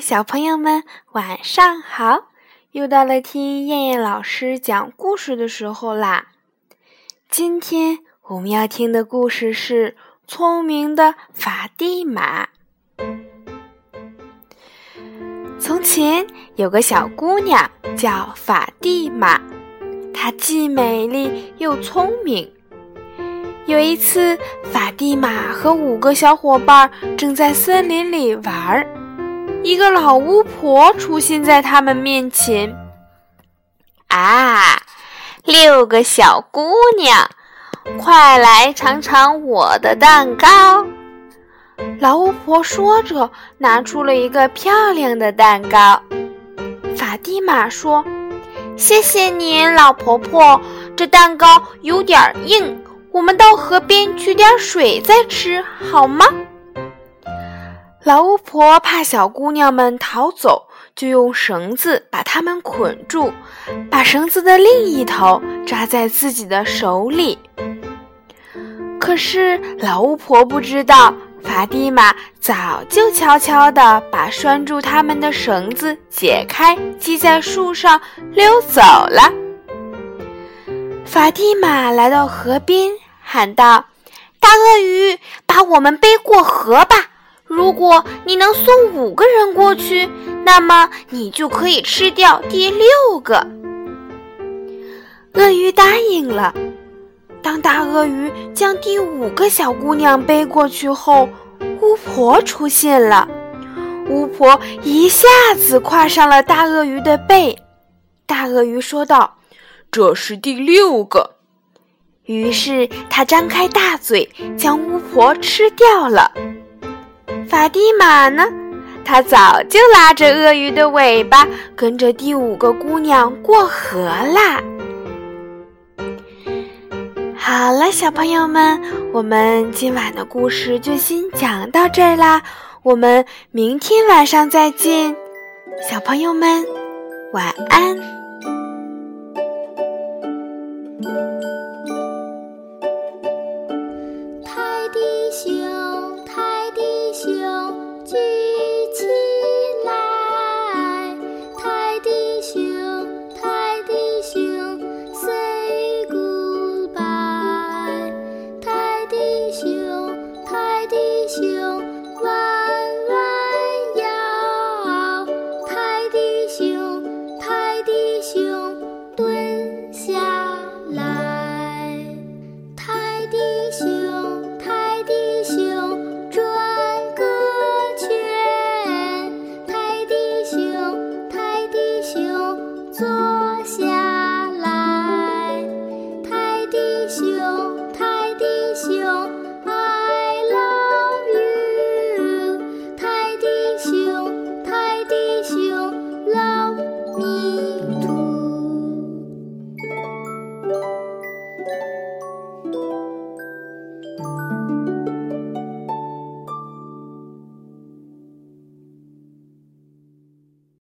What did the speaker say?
小朋友们，晚上好！又到了听燕燕老师讲故事的时候啦。今天我们要听的故事是《聪明的法蒂玛》。从前有个小姑娘叫法蒂玛，她既美丽又聪明。有一次，法蒂玛和五个小伙伴正在森林里玩儿，一个老巫婆出现在他们面前。啊，六个小姑娘，快来尝尝我的蛋糕！老巫婆说着，拿出了一个漂亮的蛋糕。法蒂玛说：“谢谢您，老婆婆，这蛋糕有点硬。”我们到河边取点水再吃好吗？老巫婆怕小姑娘们逃走，就用绳子把她们捆住，把绳子的另一头扎在自己的手里。可是老巫婆不知道，法蒂玛早就悄悄地把拴住他们的绳子解开，系在树上溜走了。法蒂玛来到河边。喊道：“大鳄鱼，把我们背过河吧！如果你能送五个人过去，那么你就可以吃掉第六个。”鳄鱼答应了。当大鳄鱼将第五个小姑娘背过去后，巫婆出现了。巫婆一下子跨上了大鳄鱼的背。大鳄鱼说道：“这是第六个。”于是他张开大嘴，将巫婆吃掉了。法蒂玛呢？她早就拉着鳄鱼的尾巴，跟着第五个姑娘过河啦。好了，小朋友们，我们今晚的故事就先讲到这儿啦。我们明天晚上再见，小朋友们，晚安。泰迪熊。